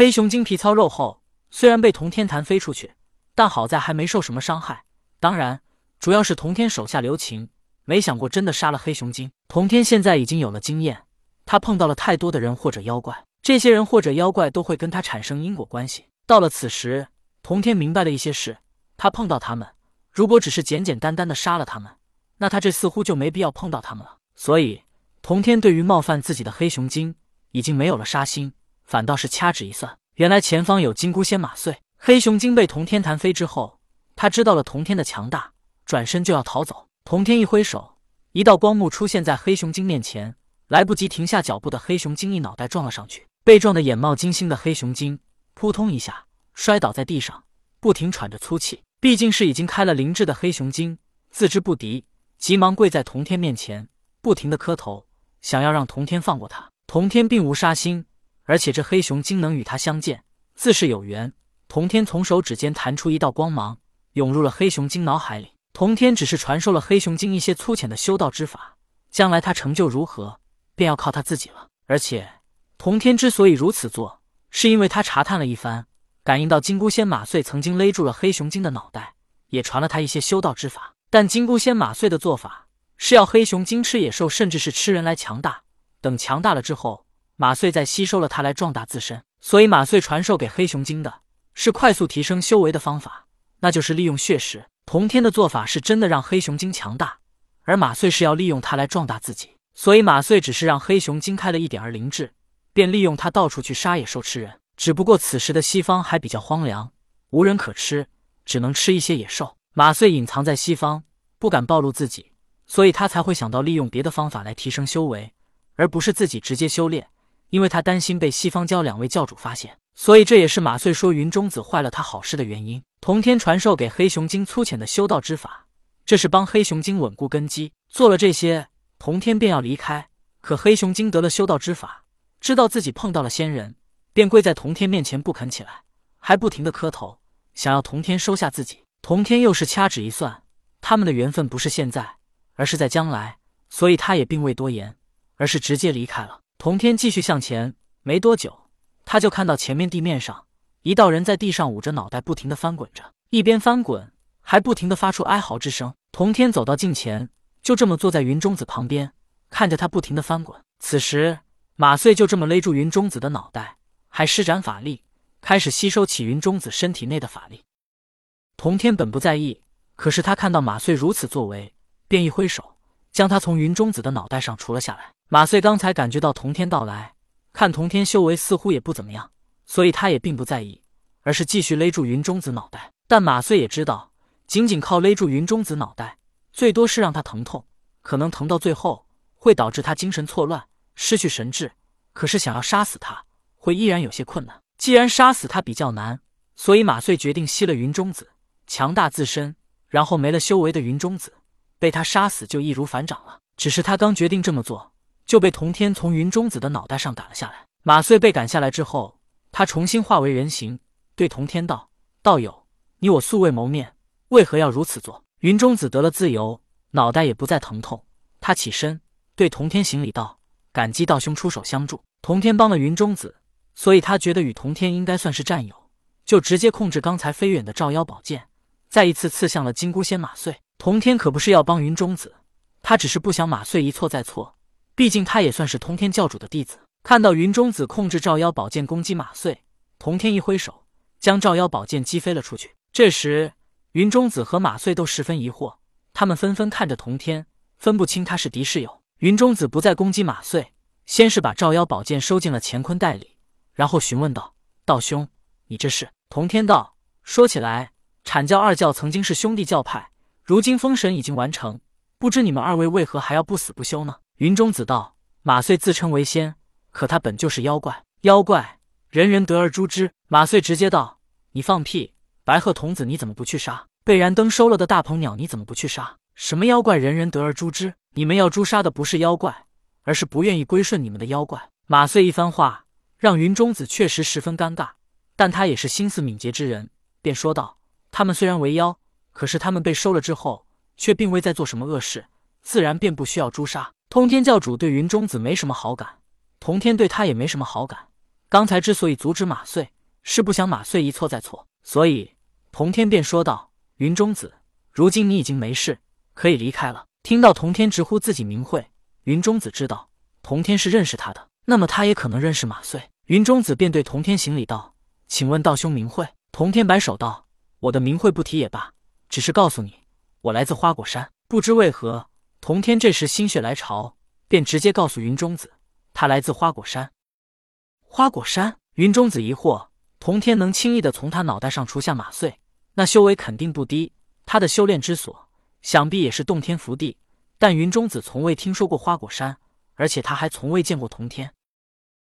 黑熊精皮糙肉厚，虽然被童天弹飞出去，但好在还没受什么伤害。当然，主要是童天手下留情，没想过真的杀了黑熊精。童天现在已经有了经验，他碰到了太多的人或者妖怪，这些人或者妖怪都会跟他产生因果关系。到了此时，童天明白了一些事，他碰到他们，如果只是简简单单的杀了他们，那他这似乎就没必要碰到他们了。所以，童天对于冒犯自己的黑熊精已经没有了杀心，反倒是掐指一算，原来前方有金箍仙马碎。黑熊精被童天弹飞之后，他知道了童天的强大，转身就要逃走。童天一挥手，一道光幕出现在黑熊精面前，来不及停下脚步的黑熊精一脑袋撞了上去，被撞得眼冒金星的黑熊精扑通一下摔倒在地上，不停喘着粗气。毕竟是已经开了灵智的黑熊精，自知不敌，急忙跪在童天面前。不停的磕头，想要让童天放过他。童天并无杀心，而且这黑熊精能与他相见，自是有缘。童天从手指间弹出一道光芒，涌入了黑熊精脑海里。童天只是传授了黑熊精一些粗浅的修道之法，将来他成就如何，便要靠他自己了。而且，童天之所以如此做，是因为他查探了一番，感应到金箍仙马穗曾经勒住了黑熊精的脑袋，也传了他一些修道之法。但金箍仙马穗的做法。是要黑熊精吃野兽，甚至是吃人来强大。等强大了之后，马穗再吸收了它来壮大自身。所以马穗传授给黑熊精的是快速提升修为的方法，那就是利用血石。童天的做法是真的让黑熊精强大，而马穗是要利用它来壮大自己。所以马穗只是让黑熊精开了一点儿灵智，便利用它到处去杀野兽吃人。只不过此时的西方还比较荒凉，无人可吃，只能吃一些野兽。马穗隐藏在西方，不敢暴露自己。所以他才会想到利用别的方法来提升修为，而不是自己直接修炼，因为他担心被西方教两位教主发现。所以这也是马穗说云中子坏了他好事的原因。童天传授给黑熊精粗浅的修道之法，这是帮黑熊精稳固根基。做了这些，童天便要离开。可黑熊精得了修道之法，知道自己碰到了仙人，便跪在童天面前不肯起来，还不停的磕头，想要童天收下自己。童天又是掐指一算，他们的缘分不是现在。而是在将来，所以他也并未多言，而是直接离开了。童天继续向前，没多久，他就看到前面地面上一道人在地上捂着脑袋，不停的翻滚着，一边翻滚还不停的发出哀嚎之声。童天走到近前，就这么坐在云中子旁边，看着他不停的翻滚。此时，马穗就这么勒住云中子的脑袋，还施展法力，开始吸收起云中子身体内的法力。童天本不在意，可是他看到马穗如此作为。便一挥手，将他从云中子的脑袋上除了下来。马穗刚才感觉到童天到来，看童天修为似乎也不怎么样，所以他也并不在意，而是继续勒住云中子脑袋。但马穗也知道，仅仅靠勒住云中子脑袋，最多是让他疼痛，可能疼到最后会导致他精神错乱，失去神智。可是想要杀死他，会依然有些困难。既然杀死他比较难，所以马穗决定吸了云中子，强大自身，然后没了修为的云中子。被他杀死就易如反掌了。只是他刚决定这么做，就被童天从云中子的脑袋上赶了下来。马穗被赶下来之后，他重新化为人形，对童天道：“道友，你我素未谋面，为何要如此做？”云中子得了自由，脑袋也不再疼痛。他起身对童天行礼道：“感激道兄出手相助。”童天帮了云中子，所以他觉得与童天应该算是战友，就直接控制刚才飞远的照妖宝剑，再一次刺向了金箍仙马穗。童天可不是要帮云中子，他只是不想马穗一错再错，毕竟他也算是通天教主的弟子。看到云中子控制照妖宝剑攻击马穗，童天一挥手，将照妖宝剑击飞了出去。这时，云中子和马穗都十分疑惑，他们纷纷看着童天，分不清他是敌是友。云中子不再攻击马穗，先是把照妖宝剑收进了乾坤袋里，然后询问道：“道兄，你这是？”童天道：“说起来，阐教二教曾经是兄弟教派。”如今封神已经完成，不知你们二位为何还要不死不休呢？云中子道：“马穗自称为仙，可他本就是妖怪。妖怪人人得而诛之。”马穗直接道：“你放屁！白鹤童子你怎么不去杀？被燃灯收了的大鹏鸟你怎么不去杀？什么妖怪人人得而诛之？你们要诛杀的不是妖怪，而是不愿意归顺你们的妖怪。”马穗一番话让云中子确实十分尴尬，但他也是心思敏捷之人，便说道：“他们虽然为妖。”可是他们被收了之后，却并未在做什么恶事，自然便不需要诛杀。通天教主对云中子没什么好感，童天对他也没什么好感，刚才之所以阻止马穗，是不想马穗一错再错，所以童天便说道：“云中子，如今你已经没事，可以离开了。”听到童天直呼自己名讳，云中子知道童天是认识他的，那么他也可能认识马穗。云中子便对童天行礼道：“请问道兄名讳？”童天摆手道：“我的名讳不提也罢，只是告诉你，我来自花果山。”不知为何，童天这时心血来潮，便直接告诉云中子，他来自花果山。花果山，云中子疑惑，童天能轻易的从他脑袋上除下马穗，那修为肯定不低。他的修炼之所，想必也是洞天福地。但云中子从未听说过花果山，而且他还从未见过童天。